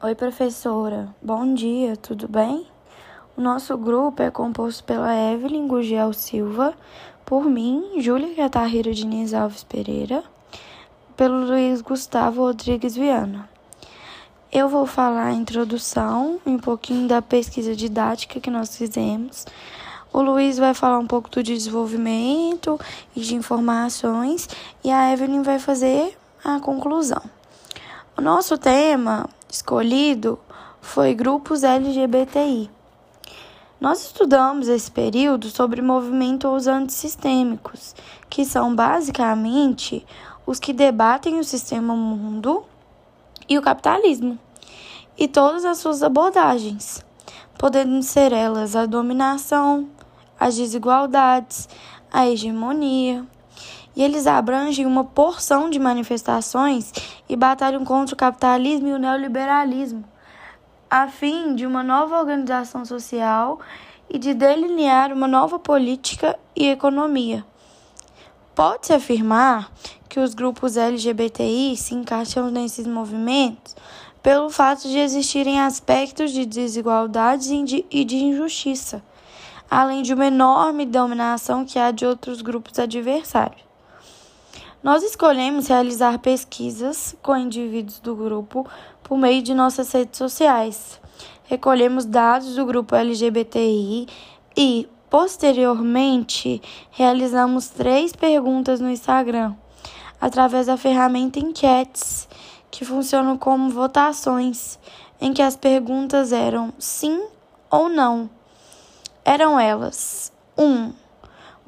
Oi, professora. Bom dia, tudo bem? O nosso grupo é composto pela Evelyn Gugiel Silva, por mim, Júlia Catarrira Diniz Alves Pereira, pelo Luiz Gustavo Rodrigues Viana. Eu vou falar a introdução, um pouquinho da pesquisa didática que nós fizemos. O Luiz vai falar um pouco do desenvolvimento e de informações, e a Evelyn vai fazer a conclusão. O nosso tema escolhido foi grupos LGBTI. Nós estudamos esse período sobre movimentos antissistêmicos, que são basicamente os que debatem o sistema mundo e o capitalismo, e todas as suas abordagens, podendo ser elas a dominação, as desigualdades, a hegemonia, e eles abrangem uma porção de manifestações e batalham contra o capitalismo e o neoliberalismo, a fim de uma nova organização social e de delinear uma nova política e economia. Pode-se afirmar que os grupos LGBTI se encaixam nesses movimentos pelo fato de existirem aspectos de desigualdade e de injustiça, além de uma enorme dominação que há de outros grupos adversários. Nós escolhemos realizar pesquisas com indivíduos do grupo por meio de nossas redes sociais. Recolhemos dados do grupo LGBTI e, posteriormente, realizamos três perguntas no Instagram, através da ferramenta Enquetes, que funcionam como votações, em que as perguntas eram sim ou não. Eram elas: 1. Um,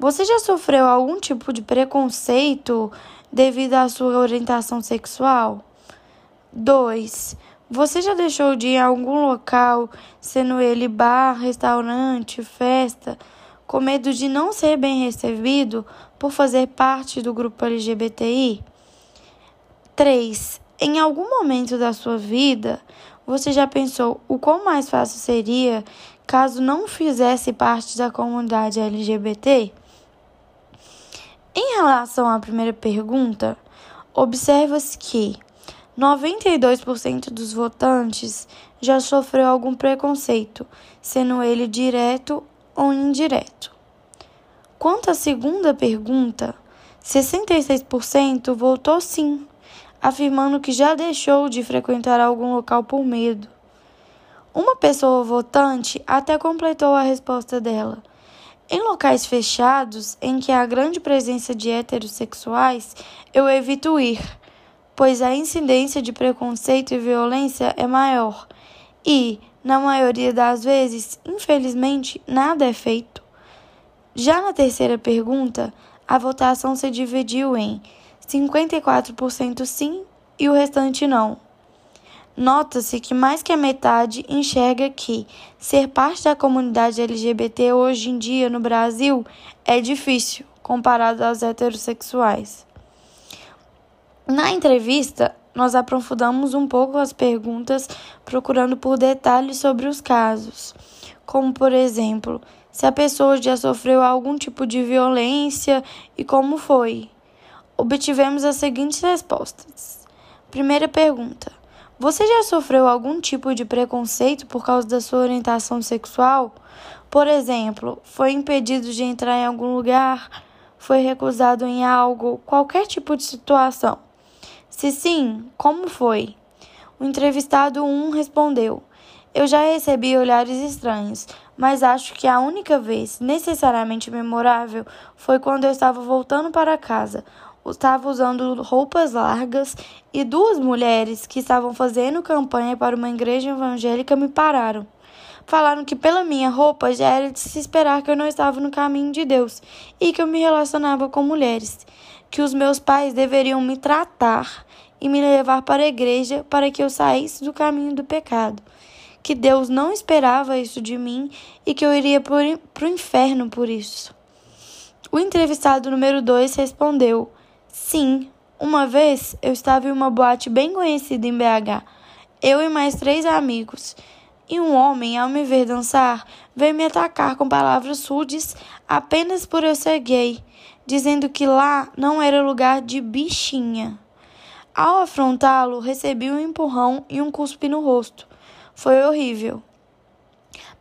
você já sofreu algum tipo de preconceito devido à sua orientação sexual? 2. Você já deixou de ir a algum local, sendo ele bar, restaurante, festa, com medo de não ser bem recebido por fazer parte do grupo LGBTI? 3. Em algum momento da sua vida, você já pensou o quão mais fácil seria caso não fizesse parte da comunidade LGBT? Em relação à primeira pergunta, observa-se que 92% dos votantes já sofreu algum preconceito, sendo ele direto ou indireto. Quanto à segunda pergunta, 66% votou sim, afirmando que já deixou de frequentar algum local por medo. Uma pessoa votante até completou a resposta dela em locais fechados, em que há grande presença de heterossexuais, eu evito ir, pois a incidência de preconceito e violência é maior e, na maioria das vezes, infelizmente, nada é feito. Já na terceira pergunta, a votação se dividiu em 54% sim e o restante não. Nota-se que mais que a metade enxerga que ser parte da comunidade LGBT hoje em dia no Brasil é difícil comparado aos heterossexuais. Na entrevista, nós aprofundamos um pouco as perguntas, procurando por detalhes sobre os casos, como por exemplo, se a pessoa já sofreu algum tipo de violência e como foi. Obtivemos as seguintes respostas. Primeira pergunta: você já sofreu algum tipo de preconceito por causa da sua orientação sexual? Por exemplo, foi impedido de entrar em algum lugar? Foi recusado em algo? Qualquer tipo de situação? Se sim, como foi? O entrevistado 1 respondeu: Eu já recebi olhares estranhos, mas acho que a única vez necessariamente memorável foi quando eu estava voltando para casa estava usando roupas largas e duas mulheres que estavam fazendo campanha para uma igreja evangélica me pararam. Falaram que pela minha roupa já era de se esperar que eu não estava no caminho de Deus e que eu me relacionava com mulheres, que os meus pais deveriam me tratar e me levar para a igreja para que eu saísse do caminho do pecado, que Deus não esperava isso de mim e que eu iria para o inferno por isso. O entrevistado número 2 respondeu: Sim, uma vez eu estava em uma boate bem conhecida em BH, eu e mais três amigos. E um homem, ao me ver dançar, veio me atacar com palavras rudes apenas por eu ser gay, dizendo que lá não era lugar de bichinha. Ao afrontá-lo, recebi um empurrão e um cuspe no rosto. Foi horrível.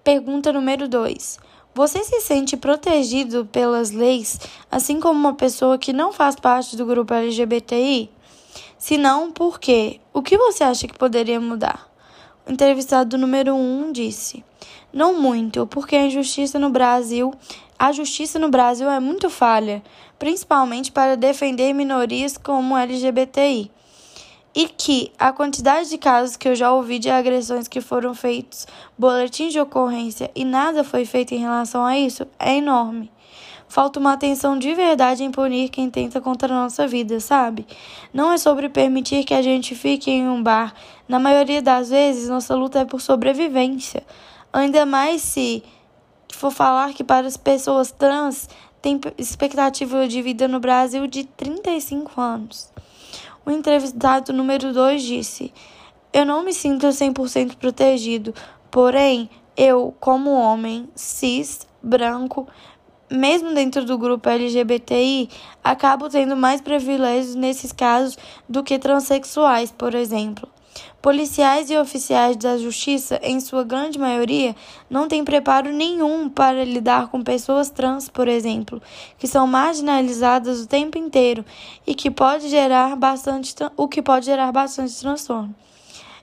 Pergunta número 2. Você se sente protegido pelas leis, assim como uma pessoa que não faz parte do grupo LGBTI? Se não, por quê? O que você acha que poderia mudar? O entrevistado número 1 um disse: Não muito, porque a injustiça no Brasil, a justiça no Brasil é muito falha, principalmente para defender minorias como LGBTI e que a quantidade de casos que eu já ouvi de agressões que foram feitos, boletins de ocorrência e nada foi feito em relação a isso é enorme. Falta uma atenção de verdade em punir quem tenta contra a nossa vida, sabe? Não é sobre permitir que a gente fique em um bar. Na maioria das vezes, nossa luta é por sobrevivência. Ainda mais se for falar que para as pessoas trans tem expectativa de vida no Brasil de 35 anos. O entrevistado número 2 disse: Eu não me sinto 100% protegido, porém, eu, como homem, cis, branco, mesmo dentro do grupo LGBTI, acabo tendo mais privilégios nesses casos do que transexuais, por exemplo. Policiais e oficiais da justiça, em sua grande maioria, não têm preparo nenhum para lidar com pessoas trans, por exemplo, que são marginalizadas o tempo inteiro e que pode gerar bastante, o que pode gerar bastante transtorno.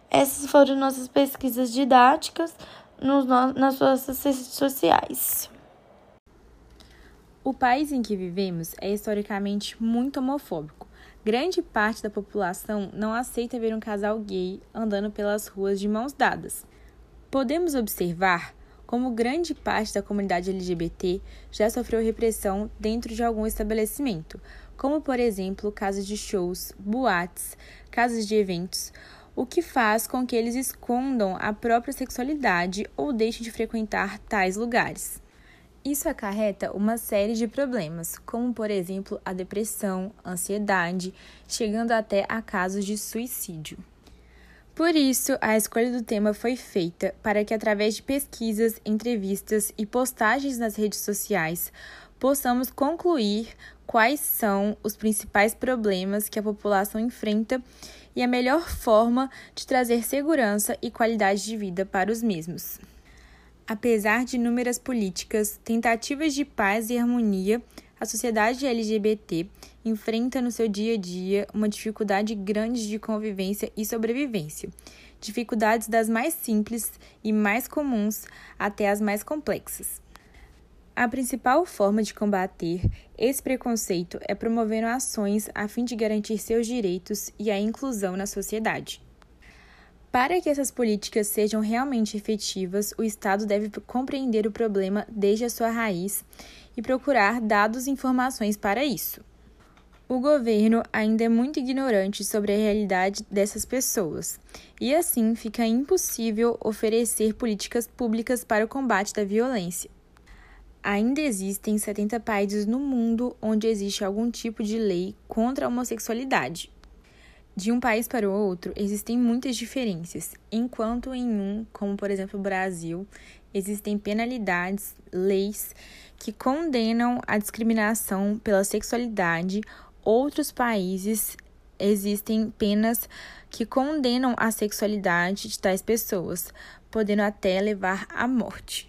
Essas foram nossas pesquisas didáticas nos, nas suas redes sociais. O país em que vivemos é historicamente muito homofóbico. Grande parte da população não aceita ver um casal gay andando pelas ruas de mãos dadas. Podemos observar como grande parte da comunidade LGBT já sofreu repressão dentro de algum estabelecimento, como por exemplo casos de shows, boates, casas de eventos, o que faz com que eles escondam a própria sexualidade ou deixem de frequentar tais lugares. Isso acarreta uma série de problemas, como por exemplo a depressão, ansiedade, chegando até a casos de suicídio. Por isso, a escolha do tema foi feita para que, através de pesquisas, entrevistas e postagens nas redes sociais, possamos concluir quais são os principais problemas que a população enfrenta e a melhor forma de trazer segurança e qualidade de vida para os mesmos. Apesar de inúmeras políticas, tentativas de paz e harmonia, a sociedade LGBT enfrenta no seu dia a dia uma dificuldade grande de convivência e sobrevivência. Dificuldades das mais simples e mais comuns até as mais complexas. A principal forma de combater esse preconceito é promovendo ações a fim de garantir seus direitos e a inclusão na sociedade. Para que essas políticas sejam realmente efetivas, o Estado deve compreender o problema desde a sua raiz e procurar dados e informações para isso. O governo ainda é muito ignorante sobre a realidade dessas pessoas, e assim fica impossível oferecer políticas públicas para o combate da violência. Ainda existem 70 países no mundo onde existe algum tipo de lei contra a homossexualidade. De um país para o outro, existem muitas diferenças, enquanto em um, como por exemplo o Brasil, existem penalidades, leis que condenam a discriminação pela sexualidade. Outros países existem penas que condenam a sexualidade de tais pessoas, podendo até levar à morte.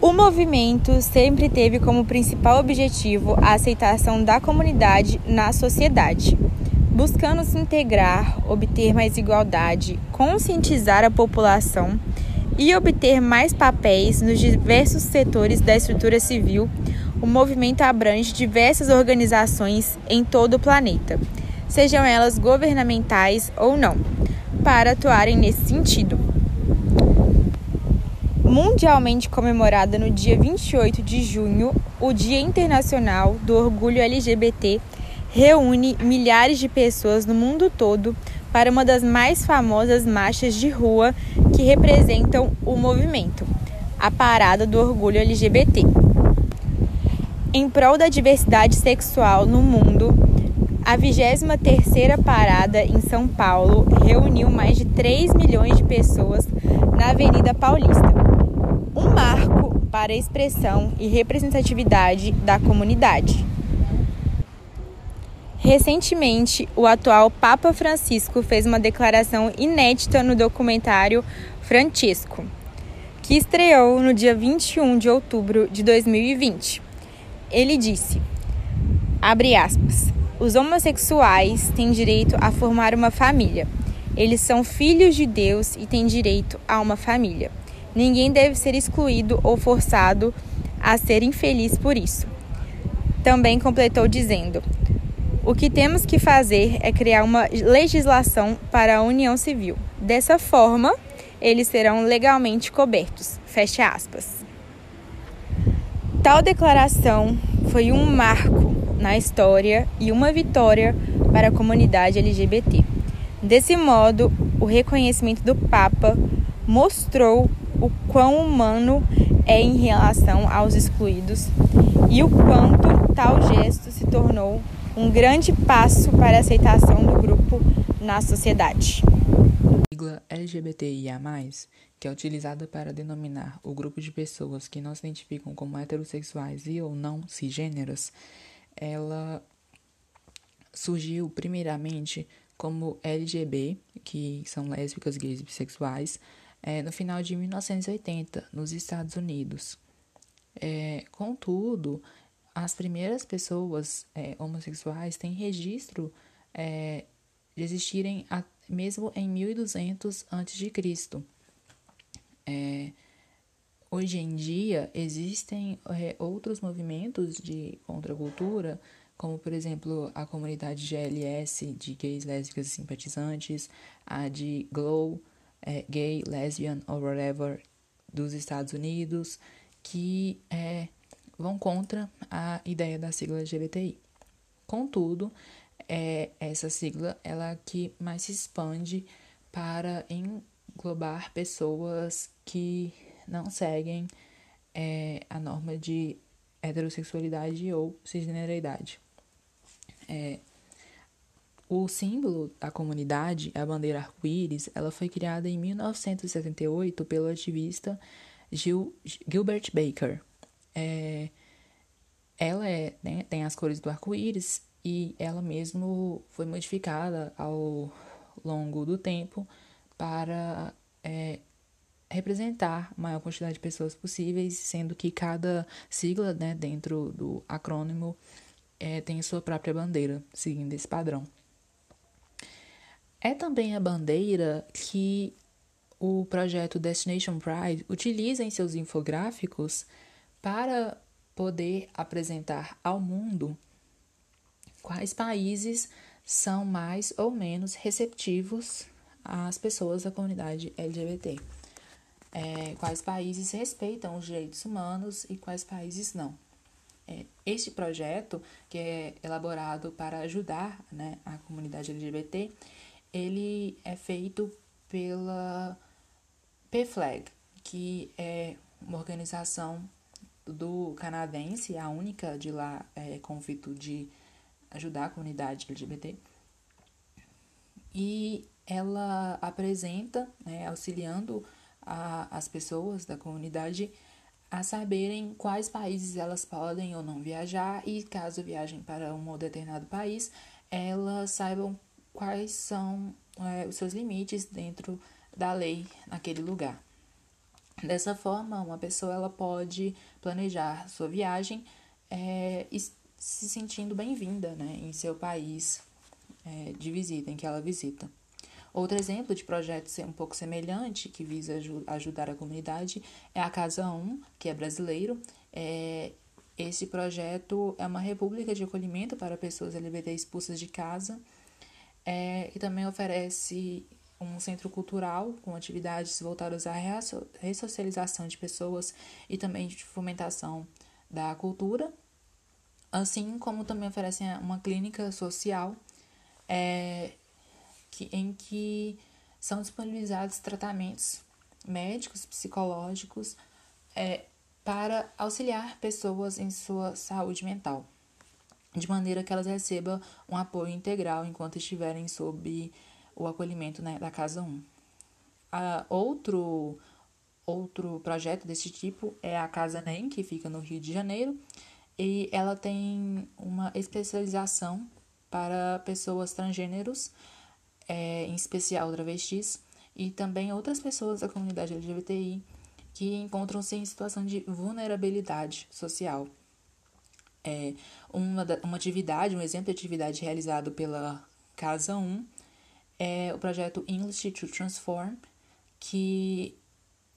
O movimento sempre teve como principal objetivo a aceitação da comunidade na sociedade buscando se integrar, obter mais igualdade, conscientizar a população e obter mais papéis nos diversos setores da estrutura civil, o movimento abrange diversas organizações em todo o planeta, sejam elas governamentais ou não, para atuarem nesse sentido. Mundialmente comemorada no dia 28 de junho, o Dia Internacional do Orgulho LGBT reúne milhares de pessoas no mundo todo para uma das mais famosas marchas de rua que representam o movimento, a Parada do Orgulho LGBT. Em prol da diversidade sexual no mundo, a 23ª parada em São Paulo reuniu mais de 3 milhões de pessoas na Avenida Paulista. Um marco para a expressão e representatividade da comunidade. Recentemente, o atual Papa Francisco fez uma declaração inédita no documentário Francisco, que estreou no dia 21 de outubro de 2020. Ele disse: abre aspas. Os homossexuais têm direito a formar uma família. Eles são filhos de Deus e têm direito a uma família. Ninguém deve ser excluído ou forçado a ser infeliz por isso. Também completou dizendo: O que temos que fazer é criar uma legislação para a união civil. Dessa forma, eles serão legalmente cobertos. Fecha aspas. Tal declaração foi um marco na história e uma vitória para a comunidade LGBT. Desse modo, o reconhecimento do Papa mostrou o quão humano é em relação aos excluídos e o quanto tal gesto se tornou um grande passo para a aceitação do grupo na sociedade. A sigla LGBTIA+, que é utilizada para denominar o grupo de pessoas que não se identificam como heterossexuais e ou não cisgêneros, ela surgiu primeiramente como LGB, que são lésbicas, gays e bissexuais, é, no final de 1980, nos Estados Unidos. É, contudo, as primeiras pessoas é, homossexuais têm registro é, de existirem a, mesmo em 1200 a.C. É, hoje em dia, existem é, outros movimentos de contracultura, como, por exemplo, a comunidade GLS, de gays, lésbicas e simpatizantes, a de GLOW, é, gay, lesbian ou whatever dos Estados Unidos que é, vão contra a ideia da sigla LGBTI. Contudo, é, essa sigla ela que mais se expande para englobar pessoas que não seguem é, a norma de heterossexualidade ou cisgeneridade. É, o símbolo da comunidade, a bandeira arco-íris, ela foi criada em 1978 pelo ativista Gil, Gilbert Baker. É, ela é, né, tem as cores do arco-íris e ela mesmo foi modificada ao longo do tempo para é, representar a maior quantidade de pessoas possíveis, sendo que cada sigla né, dentro do acrônimo é, tem sua própria bandeira, seguindo esse padrão. É também a bandeira que o projeto Destination Pride utiliza em seus infográficos para poder apresentar ao mundo quais países são mais ou menos receptivos às pessoas da comunidade LGBT. É, quais países respeitam os direitos humanos e quais países não. É, este projeto, que é elaborado para ajudar né, a comunidade LGBT, ele é feito pela PFLAG, que é uma organização do canadense, a única de lá é, com o intuito de ajudar a comunidade LGBT. E ela apresenta, né, auxiliando a, as pessoas da comunidade a saberem quais países elas podem ou não viajar e caso viajem para um determinado país, elas saibam quais são é, os seus limites dentro da lei naquele lugar. Dessa forma, uma pessoa ela pode planejar sua viagem é, se sentindo bem-vinda né, em seu país é, de visita, em que ela visita. Outro exemplo de projeto um pouco semelhante, que visa ajudar a comunidade, é a Casa 1, que é brasileiro. É, esse projeto é uma república de acolhimento para pessoas LGBT expulsas de casa é, e também oferece um centro cultural com atividades voltadas à ressocialização de pessoas e também de fomentação da cultura, assim como também oferece uma clínica social é, que, em que são disponibilizados tratamentos médicos, psicológicos, é, para auxiliar pessoas em sua saúde mental de maneira que elas recebam um apoio integral enquanto estiverem sob o acolhimento né, da Casa 1. Uh, outro, outro projeto desse tipo é a Casa NEM, que fica no Rio de Janeiro, e ela tem uma especialização para pessoas transgêneros, é, em especial travestis, e também outras pessoas da comunidade LGBTI que encontram-se em situação de vulnerabilidade social. É, uma, uma atividade, um exemplo de atividade realizado pela Casa 1 é o projeto English to Transform, que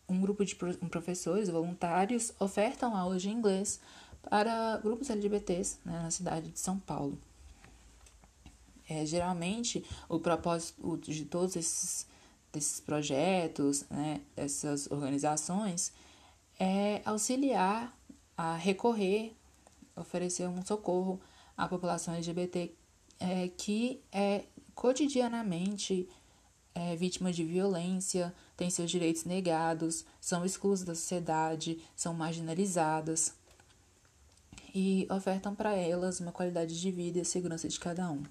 um grupo de professores voluntários ofertam aulas de inglês para grupos LGBTs né, na cidade de São Paulo. É, geralmente, o propósito de todos esses, desses projetos, né, dessas organizações, é auxiliar a recorrer, oferecer um socorro à população LGBT é, que é cotidianamente é vítima de violência, tem seus direitos negados, são excluídas da sociedade, são marginalizadas e ofertam para elas uma qualidade de vida e a segurança de cada um.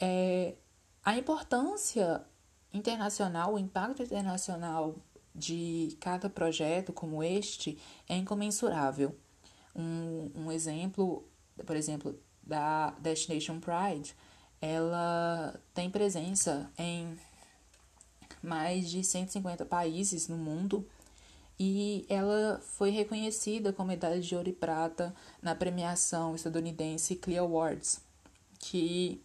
É, a importância internacional, o impacto internacional de cada projeto como este é incomensurável. Um, um exemplo, por exemplo, da Destination Pride, ela tem presença em mais de 150 países no mundo e ela foi reconhecida com medalha de ouro e prata na premiação estadunidense Clio Awards, que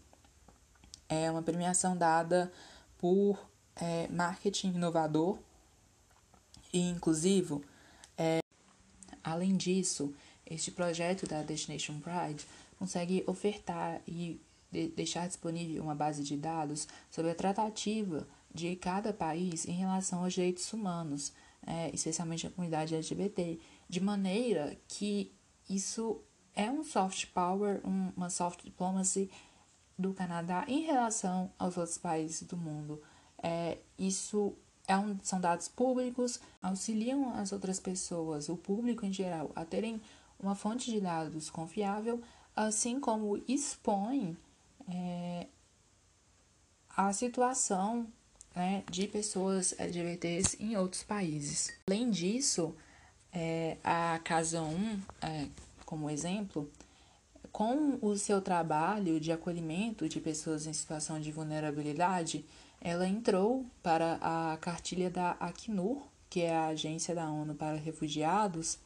é uma premiação dada por é, marketing inovador e inclusivo. É, além disso, este projeto da Destination Pride consegue ofertar e de deixar disponível uma base de dados sobre a tratativa de cada país em relação aos direitos humanos, é, especialmente a comunidade LGBT, de maneira que isso é um soft power, um, uma soft diplomacy do Canadá em relação aos outros países do mundo. É, isso é um, são dados públicos, auxiliam as outras pessoas, o público em geral, a terem uma fonte de dados confiável, assim como expõem é, a situação né, de pessoas LGBTs em outros países. Além disso, é, a Casa 1, é, como exemplo, com o seu trabalho de acolhimento de pessoas em situação de vulnerabilidade, ela entrou para a cartilha da Acnur, que é a Agência da ONU para Refugiados,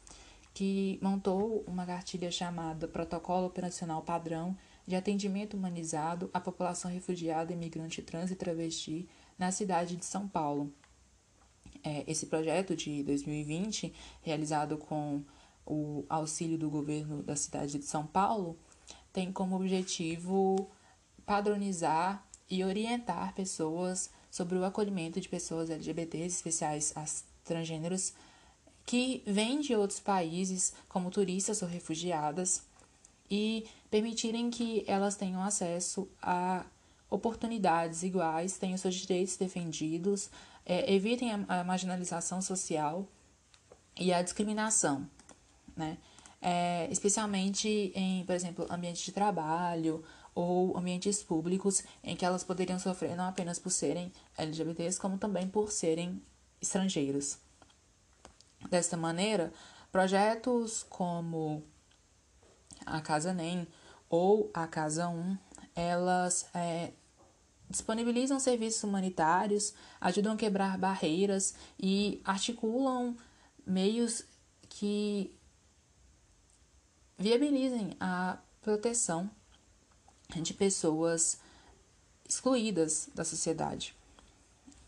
que montou uma cartilha chamada Protocolo Operacional Padrão de atendimento humanizado à população refugiada, imigrante trans e travesti na cidade de São Paulo. É, esse projeto de 2020, realizado com o auxílio do governo da cidade de São Paulo, tem como objetivo padronizar e orientar pessoas sobre o acolhimento de pessoas LGBTs, especiais as transgêneros, que vêm de outros países como turistas ou refugiadas e permitirem que elas tenham acesso a oportunidades iguais, tenham seus direitos defendidos, é, evitem a, a, marginalização social e a discriminação, né? É, especialmente em, por exemplo, ambientes de trabalho ou ambientes públicos em que elas poderiam sofrer não apenas por serem LGBTs, como também por serem estrangeiros. Desta maneira, projetos como a Casa NEM ou a Casa 1, elas é, disponibilizam serviços humanitários, ajudam a quebrar barreiras e articulam meios que viabilizem a proteção de pessoas excluídas da sociedade.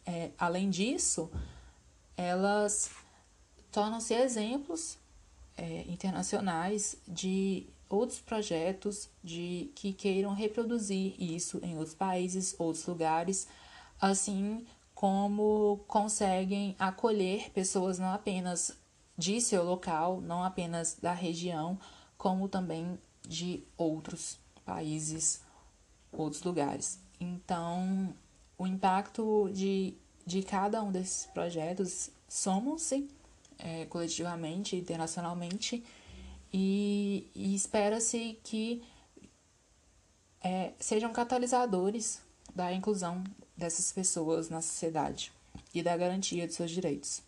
É, além disso, elas tornam-se exemplos é, internacionais de outros projetos de que queiram reproduzir isso em outros países, outros lugares, assim como conseguem acolher pessoas não apenas de seu local, não apenas da região, como também de outros países, outros lugares. Então, o impacto de, de cada um desses projetos somam-se é, coletivamente, internacionalmente, e, e espera-se que é, sejam catalisadores da inclusão dessas pessoas na sociedade e da garantia de seus direitos.